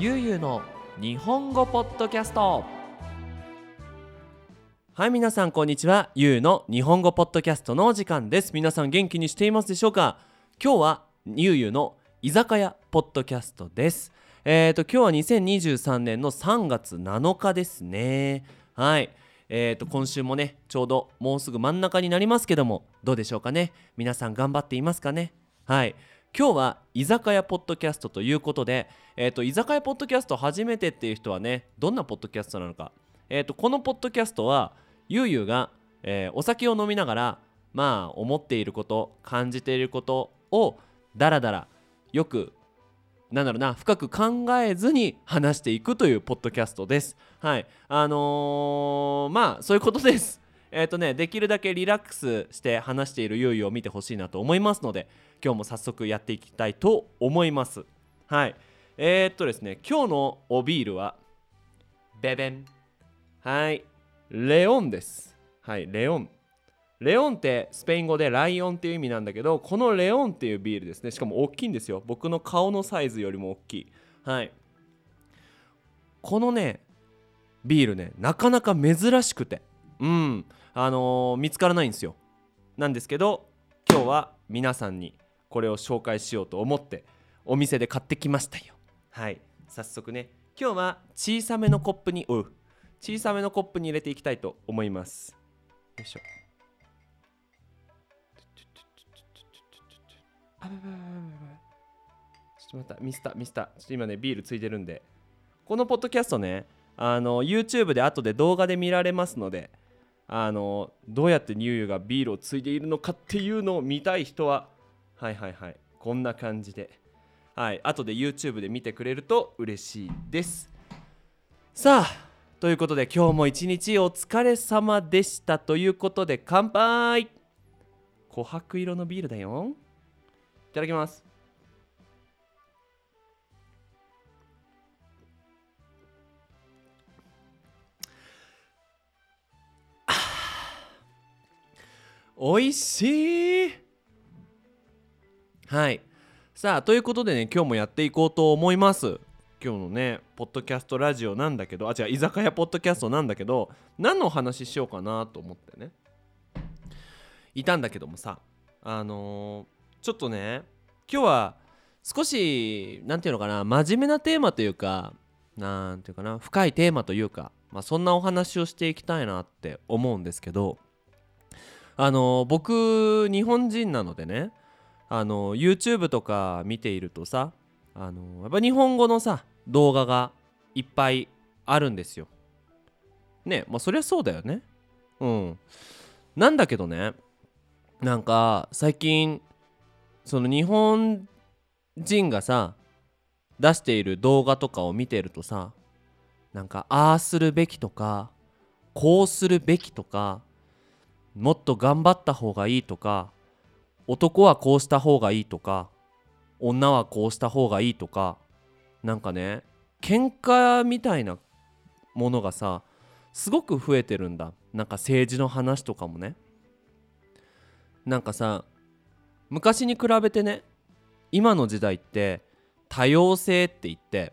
ゆうゆうの日本語ポッドキャスト。はい皆さんこんにちは。ゆうの日本語ポッドキャストのお時間です。皆さん元気にしていますでしょうか？今日はゆうゆうの居酒屋ポッドキャストです。えーと今日は2023年の3月7日ですね。はい。えーと今週もねちょうどもうすぐ真ん中になりますけどもどうでしょうかね？皆さん頑張っていますかね？はい。今日は居酒屋ポッドキャストということで、えー、と居酒屋ポッドキャスト初めてっていう人はねどんなポッドキャストなのか、えー、とこのポッドキャストはゆうゆうが、えーお酒を飲みながらまあ思っていること感じていることをだらだらよくなんだろうな深く考えずに話していくというポッドキャストです。はい。あのーまあそういうことです。えっ、とねできるだけリラックスして話しているゆうゆうを見てほしいなと思いますので今日も早速やっていきたいと思います。はい。えー、っとですね今日のおビールはベベン。はい。レオンです。はいレオン。レオンってスペイン語でライオンっていう意味なんだけどこのレオンっていうビールですね。しかも大きいんですよ。僕の顔のサイズよりも大きい。はい。このねビールねなかなか珍しくて。うん。あのー見つからないんですよ。なんですけど今日は皆さんにこれを紹介しようと思ってお店で買ってきましたよ。はい。早速ね今日は小さめのコップにおう。小さめのコップに入れていきたいと思います。よいしょ。あばばばばばちょっと待った。ミスターミスター。ちょっと今ねビールついてるんで。このポッドキャストねあの YouTube で後で動画で見られますのであのどうやってニューユーがビールをついでいるのかっていうのを見たい人ははいはいはいこんな感じで。はい後で YouTube で見てくれると嬉しいです。さあということで今日も一日お疲れ様でしたということで乾杯。琥珀色のビールだよいただきます。おいしい。はい。さあということでね今日もやっていこうと思います。今日のねポッドキャストラジオなんだけどあ違う居酒屋ポッドキャストなんだけど何のお話ししようかなと思ってね。いたんだけどもさあのーちょっとね今日は少しなんていうのかな真面目なテーマというかなんていうかな深いテーマというか、まあ、そんなお話をしていきたいなって思うんですけどあの僕日本人なのでねあの YouTube とか見ているとさあのやっぱ日本語のさ動画がいっぱいあるんですよ。ねまあそりゃそうだよね。うん。なんだけどねなんか最近その日本人がさ出している動画とかを見てるとさなんかああするべきとかこうするべきとかもっと頑張った方がいいとか男はこうした方がいいとか女はこうした方がいいとかなんかね喧嘩みたいなものがさすごく増えてるんだ。なんか政治の話とかもね。なんかさ昔に比べてね今の時代って多様性って言って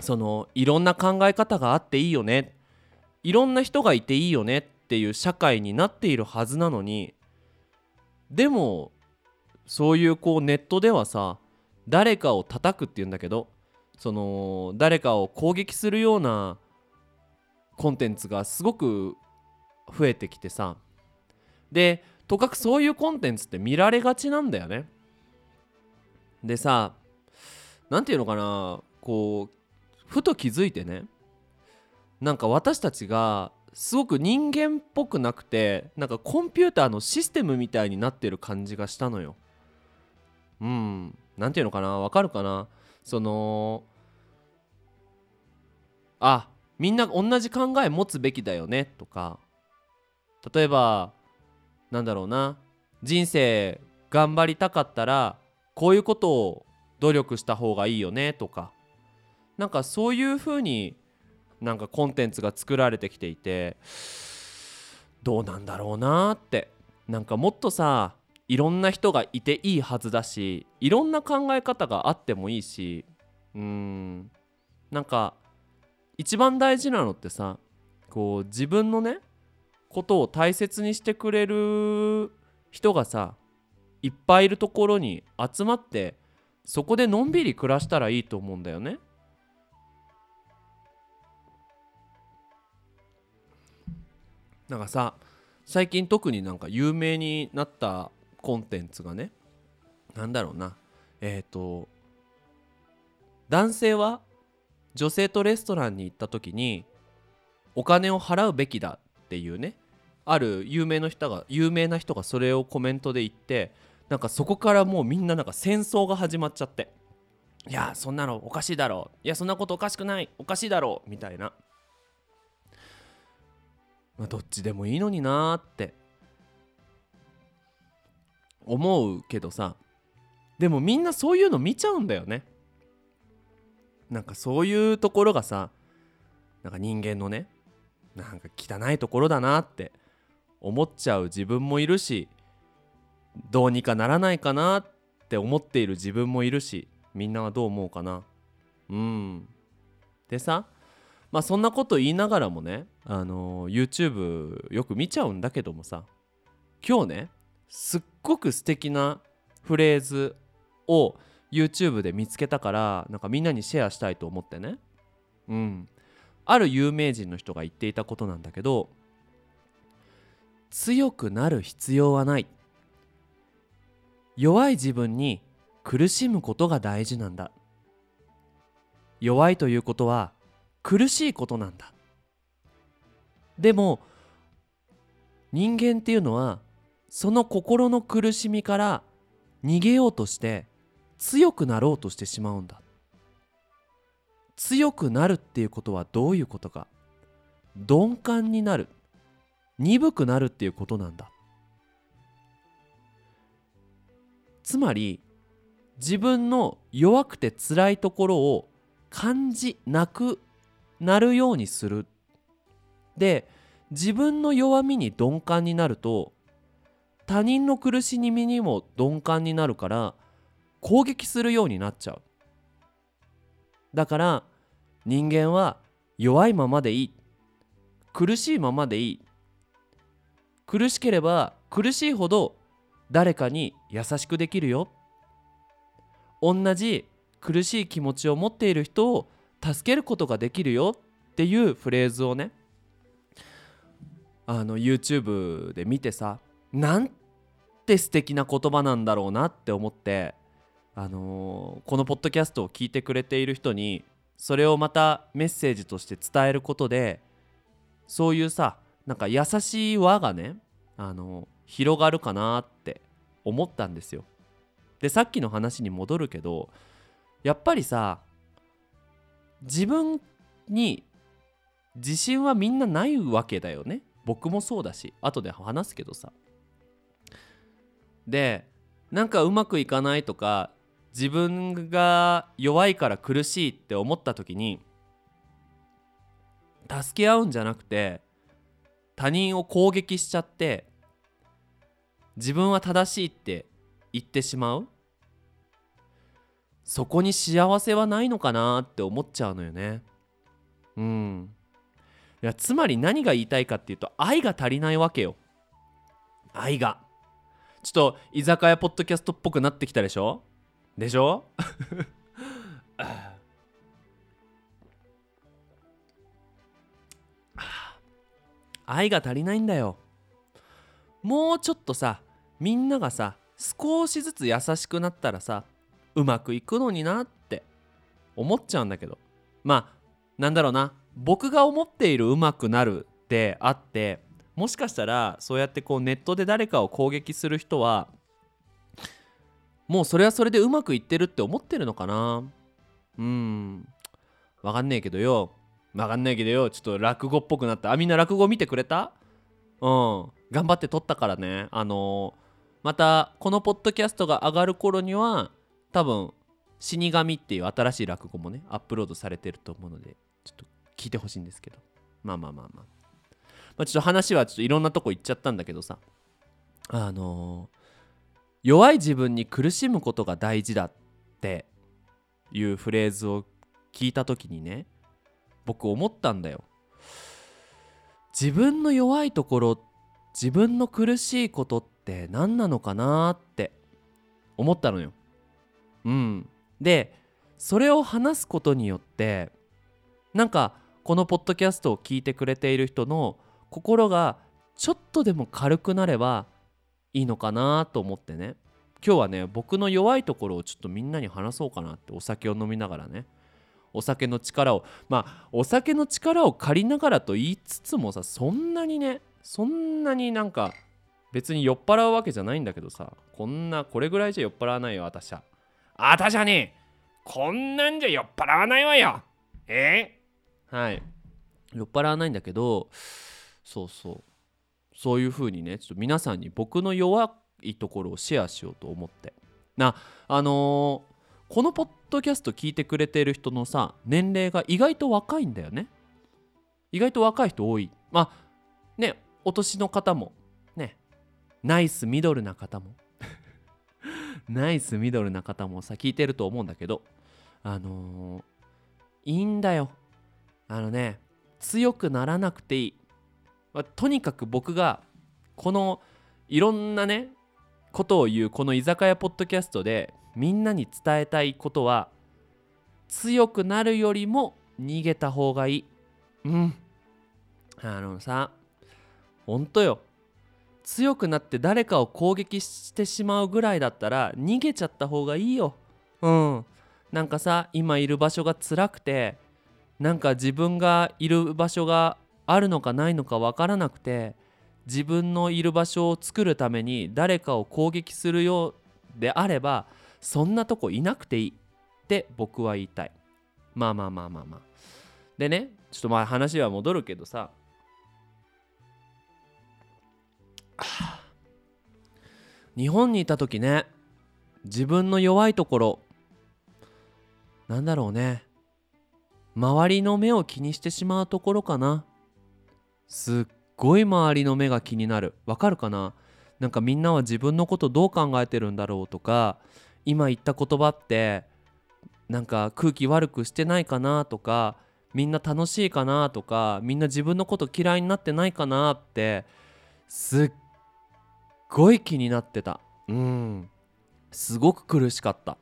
そのいろんな考え方があっていいよねいろんな人がいていいよねっていう社会になっているはずなのにでもそういうこうネットではさ誰かを叩くっていうんだけどその誰かを攻撃するようなコンテンツがすごく増えてきてさでとかくそういうコンテンツって見られがちなんだよね。でさ何て言うのかなこうふと気づいてねなんか私たちがすごく人間っぽくなくてなんかコンピューターのシステムみたいになってる感じがしたのよ。うん。なんていうのかな？わかるかな？そのあみんな同じ考え持つべきだよねとか。例えばなんだろうな？人生頑張りたかったらこういうことを努力した方がいいよねとか。なんかそういう風になんかコンテンツが作られてきていてどうなんだろうなってなんかもっとさいろんな人がいていいはずだしいろんな考え方があってもいいしうんなんか一番大事なのってさこう自分のねことを大切にしてくれる人がさいっぱいいるところに集まってそこでのんびり暮らしたらいいと思うんだよね。なんかさ最近特になんか有名になったコンテンツがねなんだろうな。えっ、ー、と男性は女性とレストランに行った時にお金を払うべきだっていうねある有名な人が有名な人がそれをコメントで言ってなんかそこからもうみんななんか戦争が始まっちゃっていやそんなのおかしいだろう。いやそんなことおかしくない。おかしいだろう。みたいな、まあ、どっちでもいいのになーって。思うけどさ。でもみんなそういうの見ちゃうんだよね。なんかそういうところがさ。なんか人間のね。なんか汚いところだなって。思っちゃう自分もいるし。どうにかならないかなって思っている自分もいるし。みんなはどう思うかな。うん。でさ。まあそんなこと言いながらもねあの YouTube よく見ちゃうんだけどもさ今日ねすっごく素敵なフレーズを YouTube で見つけたからなんかみんなにシェアしたいと思ってね。うん。ある有名人の人が言っていたことなんだけど強くなる必要はない。弱い自分に苦しむことが大事なんだ。弱いということは苦しいことなんだ。でも人間っていうのはその心の苦しみから逃げようとして強くなろうとしてしまうんだ。強くなるっていうことはどういうことか。鈍感になる。鈍くなるっていうことなんだ。つまり自分の弱くて辛いところを感じなくなるようにする。で自分の弱みに鈍感になると他人の苦しみにも鈍感になるから攻撃するようになっちゃう。だから人間は弱いままでいい。苦しいままでいい。苦しければ苦しいほど誰かに優しくできるよ。同じ苦しい気持ちを持っている人を助けることができるよっていうフレーズをねあの YouTube で見てさなんて素敵な言葉なんだろうなって思ってあのー、このポッドキャストを聞いてくれている人にそれをまたメッセージとして伝えることでそういうさなんか優しい輪がねあの広がるかなって思ったんですよ。でさっきの話に戻るけどやっぱりさ自分に自信はみんなないわけだよね。僕もそうだし後で話すけどさ。でなんかうまくいかないとか自分が弱いから苦しいって思った時に助け合うんじゃなくて他人を攻撃しちゃって自分は正しいって言ってしまう。そこに幸せはないのかなって思っちゃうのよね。うん。いやつまり何が言いたいかっていうと愛が足りないわけよ。愛が。ちょっと居酒屋ポッドキャストっぽくなってきたでしょ？でしょ？愛が足りないんだよ。もうちょっとさみんながさ少しずつ優しくなったらさうまくいくのになって思っちゃうんだけど。まあなんだろうな。僕が思っているうまくなるであってもしかしたらそうやってこうネットで誰かを攻撃する人はもうそれはそれでうまくいってるって思ってるのかな。うん。わかんねえけどよ。わかんないけどよ。ちょっと落語っぽくなった。あみんな落語見てくれた？うん。頑張って撮ったからね。あのー、またこのポッドキャストが上がる頃には多分死神っていう新しい落語もねアップロードされてると思うのでちょっと聞いてほしいんですけど。まあまあまあまあ、まあ、ちょっと話はちょっといろんなとこ行っちゃったんだけどさ。あのー、弱い自分に苦しむことが大事だっていうフレーズを聞いた時にね僕思ったんだよ。自分の弱いところ自分の苦しいことって何なのかなって思ったのよ。うん。でそれを話すことによってなんかこのポッドキャストを聞いてくれている人の心がちょっとでも軽くなればいいのかなと思ってね。今日はね僕の弱いところをちょっとみんなに話そうかなってお酒を飲みながらね。お酒の力をまあお酒の力を借りながらと言いつつもさそんなにねそんなになんか別に酔っ払うわけじゃないんだけどさこんなこれぐらいじゃ酔っ払わないよ私は。私はねこんなんじゃ酔っ払わないわよ。え？はい。酔っ払わないんだけどそうそう。そういう風にねちょっと皆さんに僕の弱いところをシェアしようと思って。なあのーこのポッドキャスト聞いてくれてる人のさ年齢が意外と若いんだよね。意外と若い人多い。まあねお年の方もねナイスミドルな方も。ナイスミドルな方もさ聞いてると思うんだけどあのーいいんだよ。あのね強くならなくていい、まあとにかく僕がこのいろんなねことを言うこの居酒屋ポッドキャストでみんなに伝えたいことは強くなるよりも逃げた方がいい。うん。あのさほんとよ。強くなって誰かを攻撃してしまうぐらいだったら逃げちゃった方がいいよ。うん。なんかさ今いる場所が辛くてなんか自分がいる場所があるのかないのかわからなくて自分のいる場所を作るために誰かを攻撃するようであればそんなとこいなくていいって僕は言いたい。まあまあまあまあまあ。でねちょっとまあ話は戻るけどさ日本にいた時ね自分の弱いところなんだろうね周りの目を気にしてしまうところかな。すっごい周りの目が気になる。わかるかな？なんかみんなは自分のことどう考えてるんだろうとか今言った言葉ってなんか空気悪くしてないかなとかみんな楽しいかなとかみんな自分のこと嫌いになってないかなってすっごい気になってた。うん。すごく苦しかった。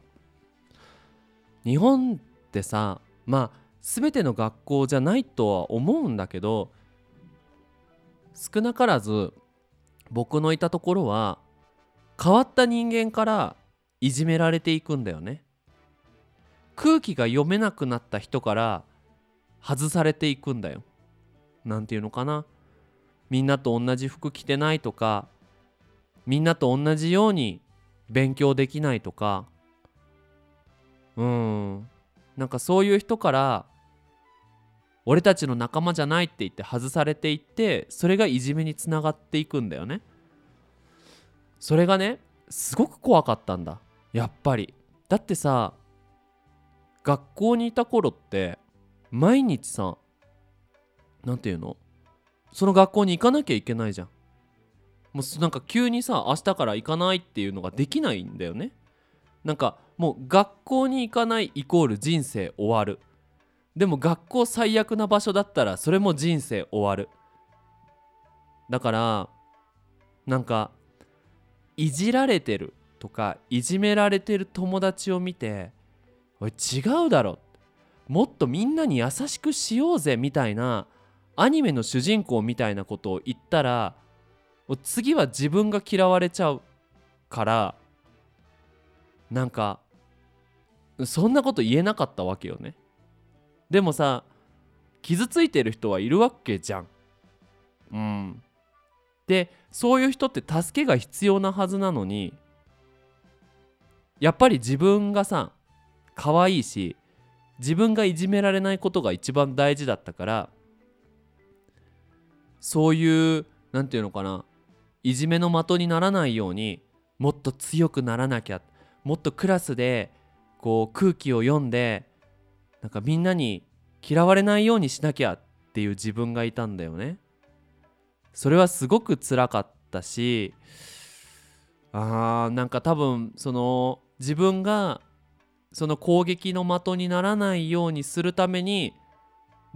日本ってさまあ全ての学校じゃないとは思うんだけど少なからず僕のいたところは変わった人間からいじめられていくんだよね。空気が読めなくなった人から外されていくんだよ。なんていうのかな。みんなと同じ服着てないとかみんなと同じように勉強できないとか。うん。なんかそういう人から俺たちの仲間じゃないって言って外されていってそれがいじめにつながっていくんだよね。それがねすごく怖かったんだ。やっぱり。だってさ学校にいた頃って毎日さなんていうの？その学校に行かなきゃいけないじゃん。もうなんか急にさ明日から行かないっていうのができないんだよね。なんかもう学校に行かないイコール人生終わる。でも学校最悪な場所だったらそれも人生終わる。だからなんかいじられてるとかいじめられてる友達を見て「おい違うだろ」もっとみんなに優しくしようぜみたいなアニメの主人公みたいなことを言ったら次は自分が嫌われちゃうからなんかそんなこと言えなかったわけよね。でもさ傷ついてる人はいるわけじゃん。うん。でそういう人って助けが必要なはずなのにやっぱり自分がさ可愛いし自分がいじめられないことが一番大事だったからそういう何て言うのかないじめの的にならないようにもっと強くならなきゃもっとクラスでこう空気を読んでなんかみんなに嫌われないようにしなきゃっていう自分がいたんだよね。それはすごく辛かったしあーなんか多分その自分がその攻撃の的にならないようにするために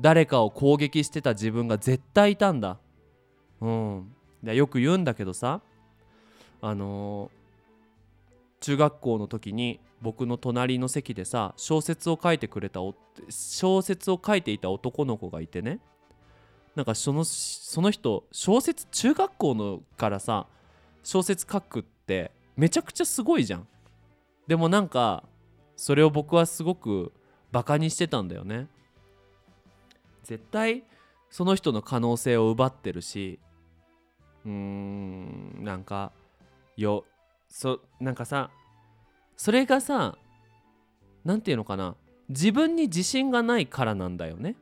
誰かを攻撃してた自分が絶対いたんだ。うん。でよく言うんだけどさあのー中学校の時に僕の隣の席でさ小説を書いてくれた小説を書いていた男の子がいてね。なんかそのその人小説中学校のからさ小説書くってめちゃくちゃすごいじゃん。でもなんかそれを僕はすごくバカにしてたんだよね。絶対その人の可能性を奪ってるしうーんなんかよそなんかさそれがさ何て言うのかな自分に自信がないからなんだよね。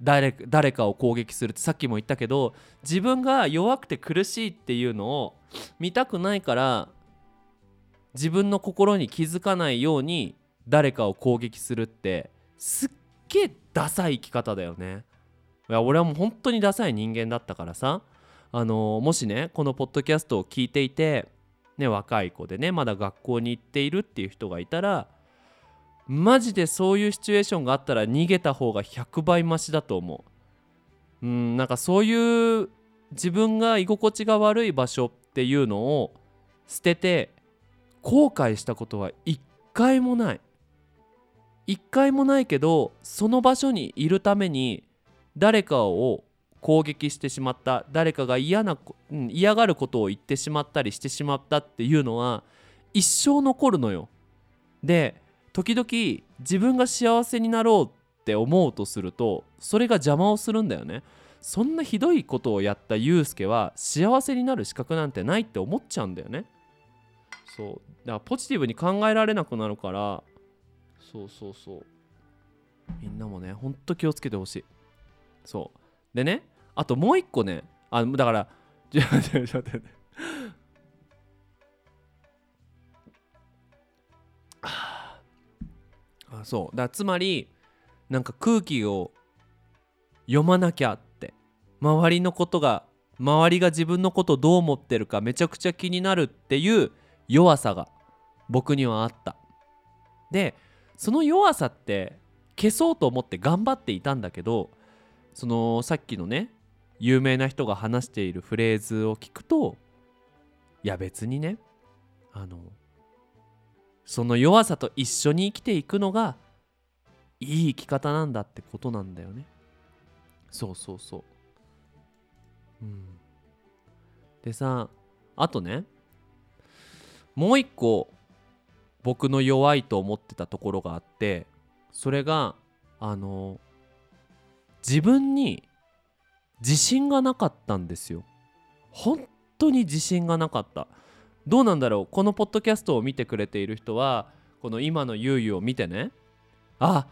誰誰かを攻撃するってさっきも言ったけど自分が弱くて苦しいっていうのを見たくないから自分の心に気づかないように誰かを攻撃するってすっげえダサい生き方だよね。いや俺はもう本当にダサい人間だったからさ。あのもしねこのポッドキャストを聞いていてね若い子でねまだ学校に行っているっていう人がいたらマジでそういうシチュエーションがあったら逃げた方が100倍マシだと思う。うんなんかそういう自分が居心地が悪い場所っていうのを捨てて後悔したことは一回もない。一回もないけどその場所にいるために誰かを攻撃してしまった誰かが嫌な、嫌がることを言ってしまったりしてしまったっていうのは一生残るのよ。で時々自分が幸せになろうって思うとするとそれが邪魔をするんだよね。そんなひどいことをやったユうスケは幸せになる資格なんてないって思っちゃうんだよね。そう。だからポジティブに考えられなくなるからそうそうそう。みんなもねほんと気をつけてほしい。そう。でねあともう一個ねあだから ちょちょちょちょ待って。あそう。だつまりなんか空気を読まなきゃって。周りのことが周りが自分のことをどう思ってるかめちゃくちゃ気になるっていう弱さが僕にはあった。でその弱さって消そうと思って頑張っていたんだけどそのさっきのね有名な人が話しているフレーズを聞くといや別にねあのその弱さと一緒に生きていくのがいい生き方なんだってことなんだよね。そうそうそう。うん。でさあとねもう一個僕の弱いと思ってたところがあってそれがあの自分に自信がなかったんですよ。本当に自信がなかった。どうなんだろう。このポッドキャストを見てくれている人はこの今のゆうゆうを見てね。あ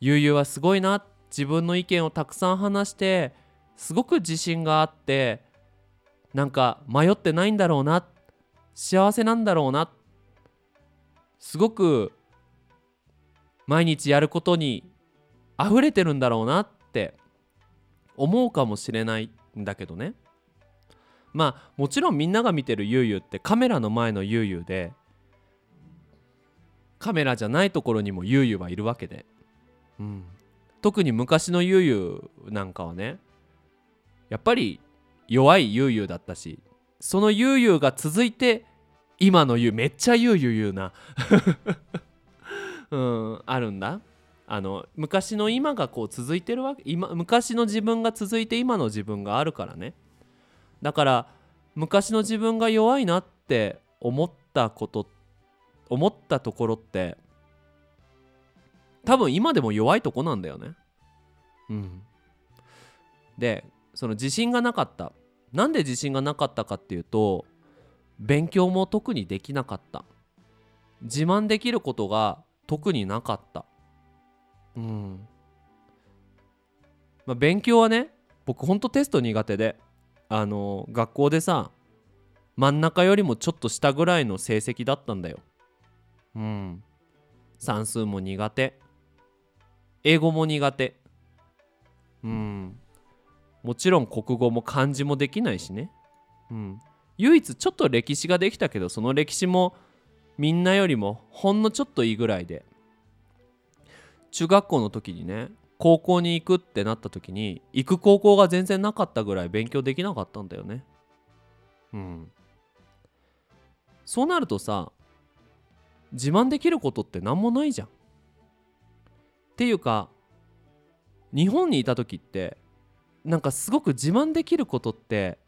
ゆうゆうはすごいな。自分の意見をたくさん話してすごく自信があってなんか迷ってないんだろうな。幸せなんだろうな。すごく毎日やることに溢れてるんだろうな。って思うかもしれないんだけどね。まあもちろんみんなが見てるゆうゆうってカメラの前のゆうゆうでカメラじゃないところにもゆうゆうはいるわけで、うん、特に昔のゆうゆうなんかはねやっぱり弱いゆうゆうだったしそのゆうゆうが続いて今のゆうめっちゃゆうゆう言うな。うんあるんだ。あの昔の今がこう続いてるわけ今昔の自分が続いて今の自分があるからね。だから昔の自分が弱いなって思ったこと思ったところって多分今でも弱いとこなんだよね。うん。でその自信がなかった。なんで自信がなかったかっていうと勉強も特にできなかった。自慢できることが特になかったうん。まあ勉強はね僕ほんとテスト苦手であの学校でさ真ん中よりもちょっと下ぐらいの成績だったんだよ。うん。算数も苦手。英語も苦手。うん。もちろん国語も漢字もできないしね。うん。唯一ちょっと歴史ができたけどその歴史もみんなよりもほんのちょっといいぐらいで。中学校の時にね高校に行くってなった時に行く高校が全然なかったぐらい勉強できなかったんだよね。うん。そうなるとさ自慢できることって何もないじゃん。っていうか日本にいた時ってなんかすごく自慢できることって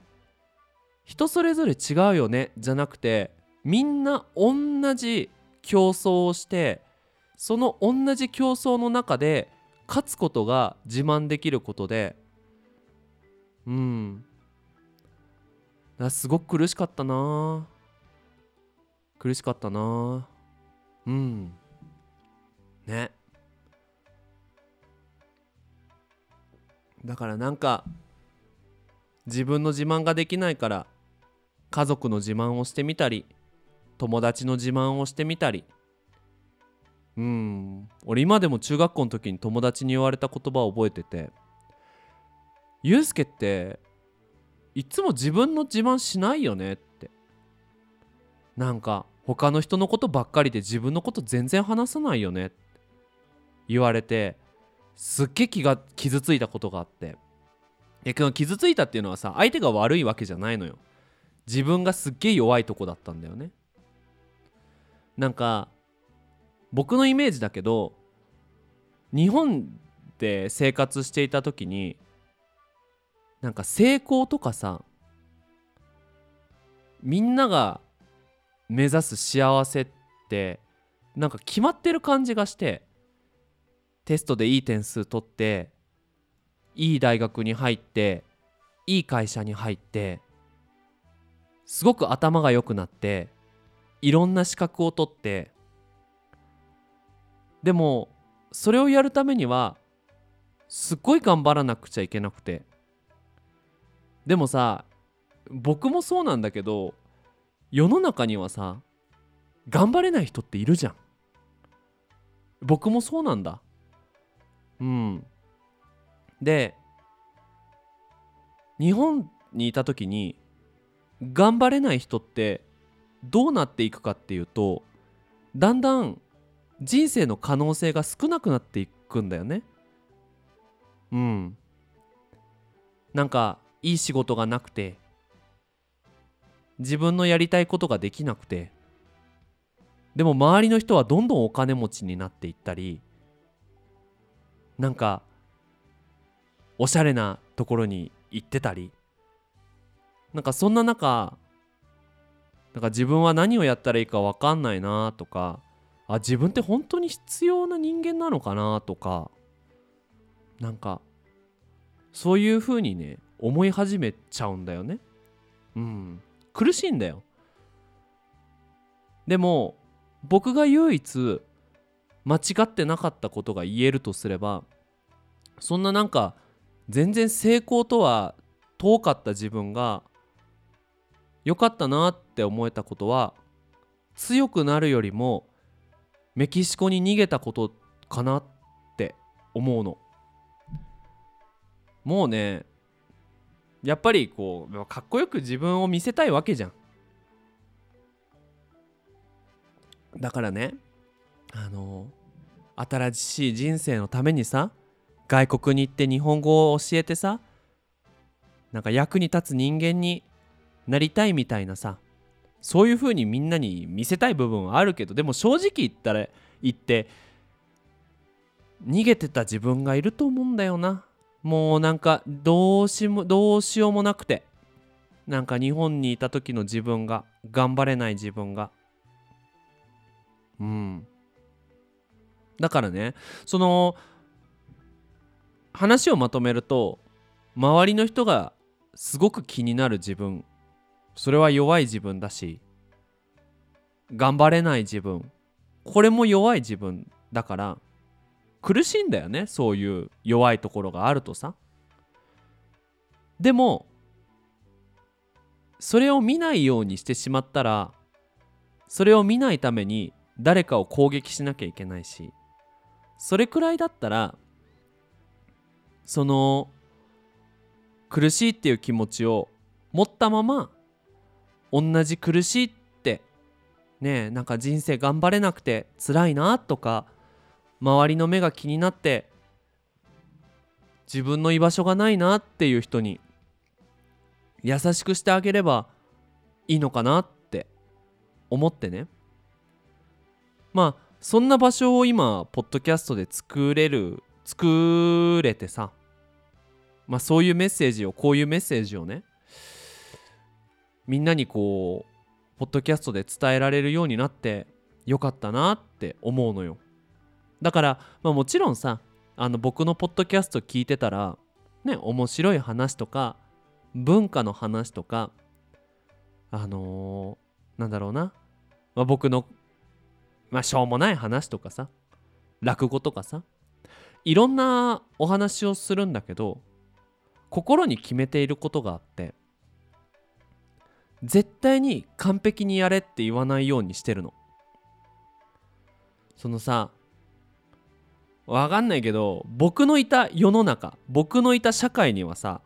人それぞれ違うよねじゃなくてみんな同じ競争をしてその同じ競争の中で勝つことが自慢できることでうん。すごく苦しかったな。苦しかったな。うん。ね。だからなんか自分の自慢ができないから家族の自慢をしてみたり友達の自慢をしてみたりうん。俺今でも中学校の時に友達に言われた言葉を覚えてて「ゆうすけっていつも自分の自慢しないよね」って。なんか他の人のことばっかりで自分のこと全然話さないよねって。言われてすっげえ気が傷ついたことがあって。で傷ついたっていうのはさ相手が悪いわけじゃないのよ。自分がすっげえ弱いとこだったんだよね。なんか僕のイメージだけど日本で生活していた時になんか成功とかさみんなが目指す幸せってなんか決まってる感じがしてテストでいい点数取っていい大学に入っていい会社に入ってすごく頭が良くなっていろんな資格を取ってでもそれをやるためにはすっごい頑張らなくちゃいけなくて。でもさ僕もそうなんだけど世の中にはさ頑張れない人っているじゃん。僕もそうなんだ。うん。で日本にいた時に頑張れない人ってどうなっていくかっていうとだんだん人生の可能性が少なくなっていくんだよね。うん。なんかいい仕事がなくて自分のやりたいことができなくてでも周りの人はどんどんお金持ちになっていったりなんかおしゃれなところに行ってたりなんかそんな中なんか自分は何をやったらいいか分かんないなとかあ自分って本当に必要な人間なのかなとかなんかそういう風にね思い始めちゃうんだよね。うん。苦しいんだよ。でも僕が唯一間違ってなかったことが言えるとすればそんななんか全然成功とは遠かった自分が良かったなって思えたことは強くなるよりもメキシコに逃げたことかなって思うの。もうねやっぱりこうかっこよく自分を見せたいわけじゃん。だからねあの新しい人生のためにさ外国に行って日本語を教えてさなんか役に立つ人間になりたいみたいなさそういう風にみんなに見せたい部分はあるけどでも正直言ったら言って逃げてた自分がいると思うんだよな。もうなんかどうしもどうしようもなくて。なんか日本にいた時の自分が頑張れない自分が。うん。だからねその話をまとめると周りの人がすごく気になる自分それは弱い自分だし頑張れない自分。これも弱い自分だから苦しいんだよねそういう弱いところがあるとさ。でもそれを見ないようにしてしまったらそれを見ないために誰かを攻撃しなきゃいけないしそれくらいだったらその苦しいっていう気持ちを持ったまま同じ苦しいってねえなんか人生頑張れなくて辛いなとか周りの目が気になって自分の居場所がないなっていう人に優しくしてあげればいいのかなって思ってね。まあそんな場所を今ポッドキャストで作れる作れてさまあそういうメッセージをこういうメッセージをねみんなにこうポッドキャストで伝えられるようになってよかったなって思うのよ。だからまあもちろんさあの僕のポッドキャスト聞いてたらね面白い話とか文化の話とかあのー、なんだろうな、まあ、僕のまあしょうもない話とかさ落語とかさいろんなお話をするんだけど心に決めていることがあって絶対に完璧にやれって言わないようにしてるの。そのさわかんないけど僕のいた世の中僕のいた社会にはさ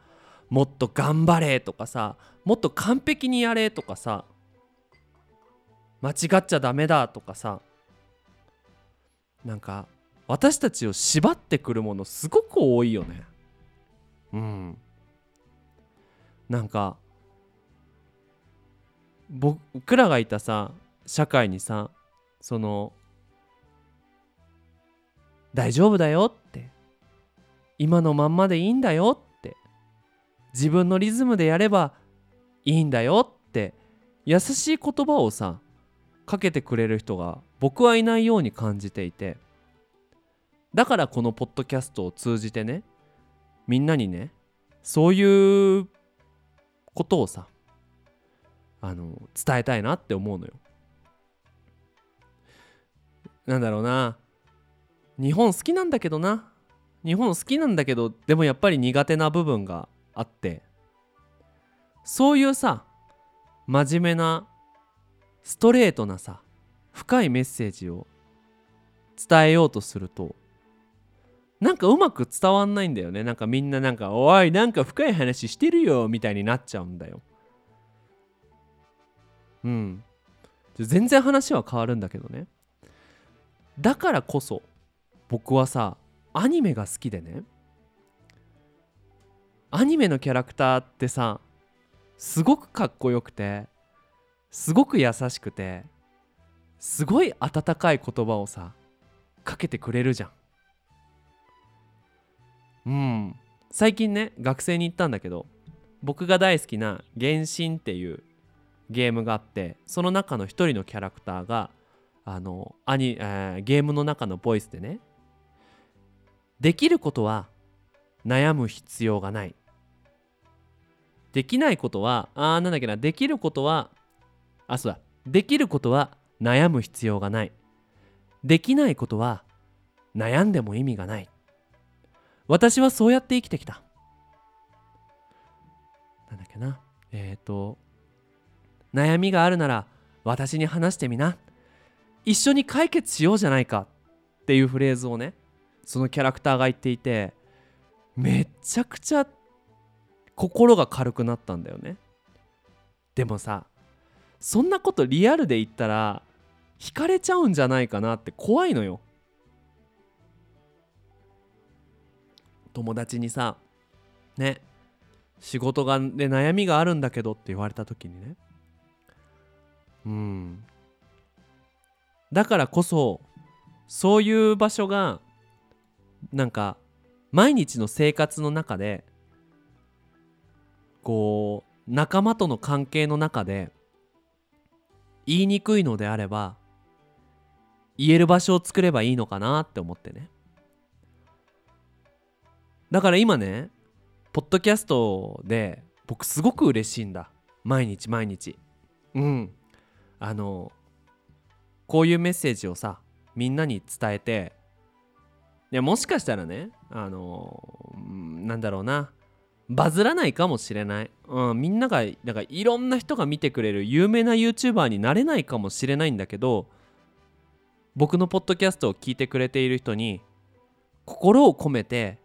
もっと頑張れとかさもっと完璧にやれとかさ間違っちゃダメだとかさなんか私たちを縛ってくるものすごく多いよね。うん。なんか僕らがいたさ社会にさその大丈夫だよって今のまんまでいいんだよって自分のリズムでやればいいんだよって優しい言葉をさかけてくれる人が僕はいないように感じていてだからこのポッドキャストを通じてねみんなにねそういうことをさあの伝えたいなって思うのよ。なんだろうな。日本好きなんだけどな。日本好きなんだけどでもやっぱり苦手な部分があって。そういうさ真面目なストレートなさ深いメッセージを伝えようとするとなんかうまく伝わんないんだよね。なんかみんななんか「おいなんか深い話してるよ」みたいになっちゃうんだよ。うん。全然話は変わるんだけどね。だからこそ僕はさアニメが好きでね。アニメのキャラクターってさすごくかっこよくてすごく優しくてすごい温かい言葉をさかけてくれるじゃん。うん。最近ね学生に言ったんだけど僕が大好きな「原神」っていうゲームがあってその中の一人のキャラクターがあのアニ、えー、ゲームの中のボイスでねできることは悩む必要がない。できないことはあーなんだっけなできることはあそうだ。できることは悩む必要がない。できないことは悩んでも意味がない。私はそうやって生きてきた。なんだっけな。えっ、ー、と悩みがあるなら私に話してみな。一緒に解決しようじゃないか。っていうフレーズをねそのキャラクターが言っていてめちゃくちゃ心が軽くなったんだよね。でもさそんなことリアルで言ったら惹かれちゃうんじゃないかなって怖いのよ。友達にさね仕事がで悩みがあるんだけどって言われた時にねうん。だからこそそういう場所がなんか毎日の生活の中でこう仲間との関係の中で言いにくいのであれば言える場所を作ればいいのかなって思ってね。だから今ねポッドキャストで僕すごく嬉しいんだ。毎日毎日。うん。あのこういうメッセージをさみんなに伝えていやもしかしたらねあのなんだろうなバズらないかもしれない、うん、みんながなんかいろんな人が見てくれる有名な YouTuber になれないかもしれないんだけど僕のポッドキャストを聞いてくれている人に心を込めて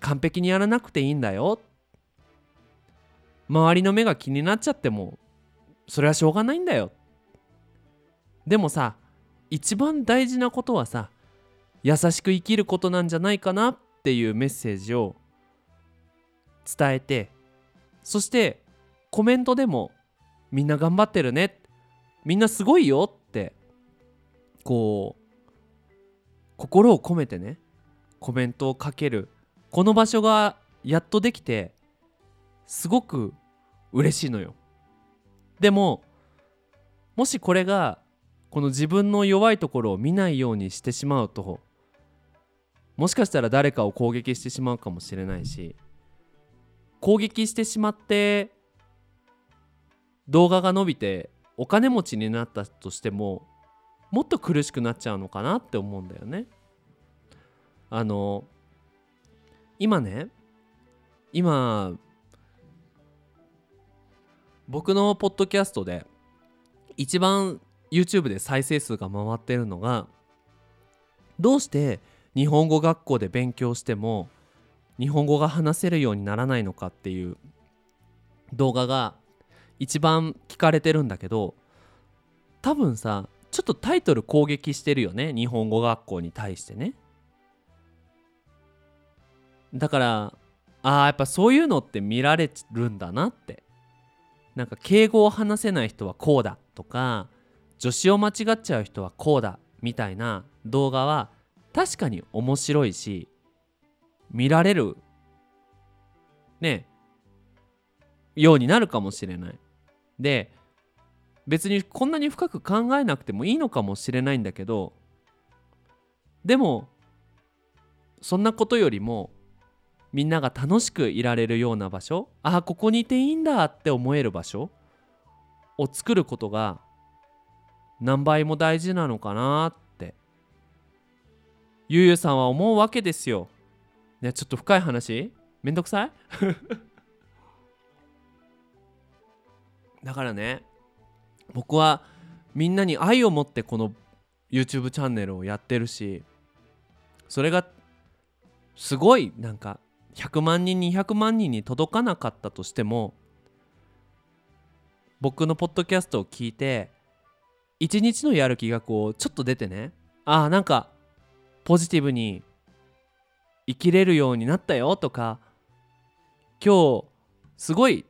完璧にやらなくていいんだよ。周りの目が気になっちゃってもそれはしょうがないんだよ。でもさ一番大事なことはさ優しく生きることなんじゃないかなっていうメッセージを伝えてそしてコメントでもみんな頑張ってるね。みんなすごいよってこう心を込めてねコメントをかける。この場所がやっとできてすごく嬉しいのよ。でももしこれがこの自分の弱いところを見ないようにしてしまうともしかしたら誰かを攻撃してしまうかもしれないし攻撃してしまって動画が伸びてお金持ちになったとしてももっと苦しくなっちゃうのかなって思うんだよね。あの今ね今僕のポッドキャストで一番 YouTube で再生数が回ってるのがどうして日本語学校で勉強しても日本語が話せるようにならないのかっていう動画が一番聞かれてるんだけど多分さちょっとタイトル攻撃してるよね日本語学校に対してね。だからああやっぱそういうのって見られるんだなって。なんか敬語を話せない人はこうだとか助詞を間違っちゃう人はこうだみたいな動画は確かに面白いし見られるねようになるかもしれない。で別にこんなに深く考えなくてもいいのかもしれないんだけどでもそんなことよりもみんなが楽しくいられるような場所。ああここにいていいんだって思える場所。を作ることが何倍も大事なのかなって。ゆうゆうさんは思うわけですよ。ねちょっと深い話。めんどくさい？だからね僕はみんなに愛を持ってこの YouTube チャンネルをやってるしそれがすごいなんか100万人200万人に届かなかったとしても僕のポッドキャストを聞いて一日のやる気がこうちょっと出てねああなんかポジティブに生きれるようになったよとか今日すごい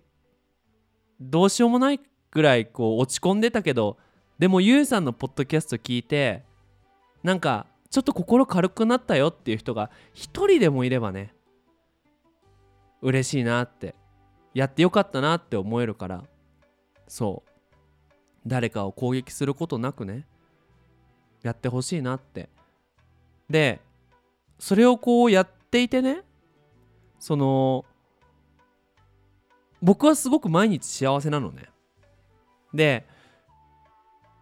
どうしようもないぐらいこう落ち込んでたけどでもゆうさんのポッドキャスト聞いてなんかちょっと心軽くなったよっていう人が一人でもいればね嬉しいなってやってよかったなって思えるからそう。誰かを攻撃することなくねやってほしいなって。でそれをこうやっていてねその僕はすごく毎日幸せなのね。で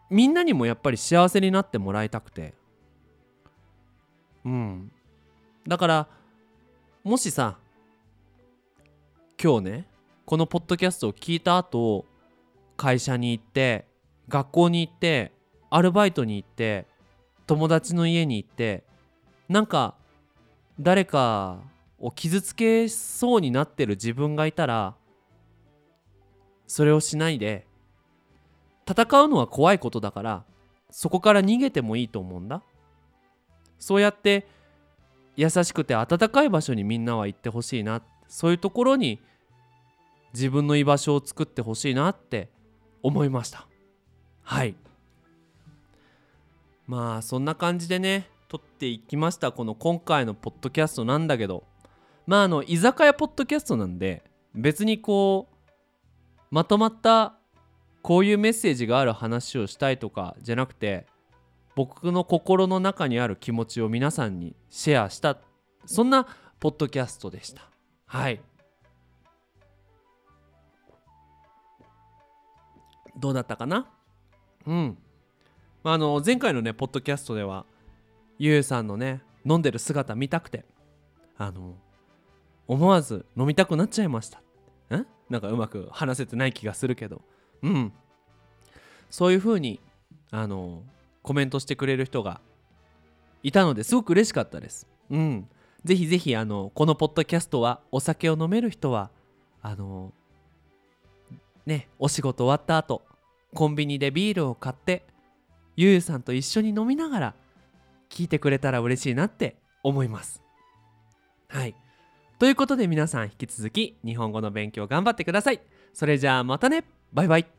みんなにもやっぱり幸せになってもらいたくて。うん。だからもしさ今日ねこのポッドキャストを聞いた後会社に行って学校に行ってアルバイトに行って友達の家に行ってなんか誰かを傷つけそうになってる自分がいたらそれをしないで戦うのは怖いことだからそこから逃げてもいいと思うんだ。そうやって優しくて温かい場所にみんなは行ってほしいなってそういうところに自分の居場所を作ってほしいなって思いました。はい。まあそんな感じでね撮っていきました。この今回のポッドキャストなんだけど。まああの居酒屋ポッドキャストなんで別にこうまとまったこういうメッセージがある話をしたいとかじゃなくて僕の心の中にある気持ちを皆さんにシェアしたそんなポッドキャストでした。はい。どうだったかな？うん、まあ、あの前回のねポッドキャストではゆうさんのね飲んでる姿見たくてあの思わず飲みたくなっちゃいました。んなんかうまく話せてない気がするけど。うん。そういう風にあのコメントしてくれる人がいたのですごく嬉しかったです。うんぜひぜひあのこのポッドキャストはお酒を飲める人はあのねお仕事終わった後コンビニでビールを買ってゆうゆさんと一緒に飲みながら聞いてくれたら嬉しいなって思います。はい。ということで皆さん引き続き日本語の勉強頑張ってください。それじゃあまたね。バイバイ。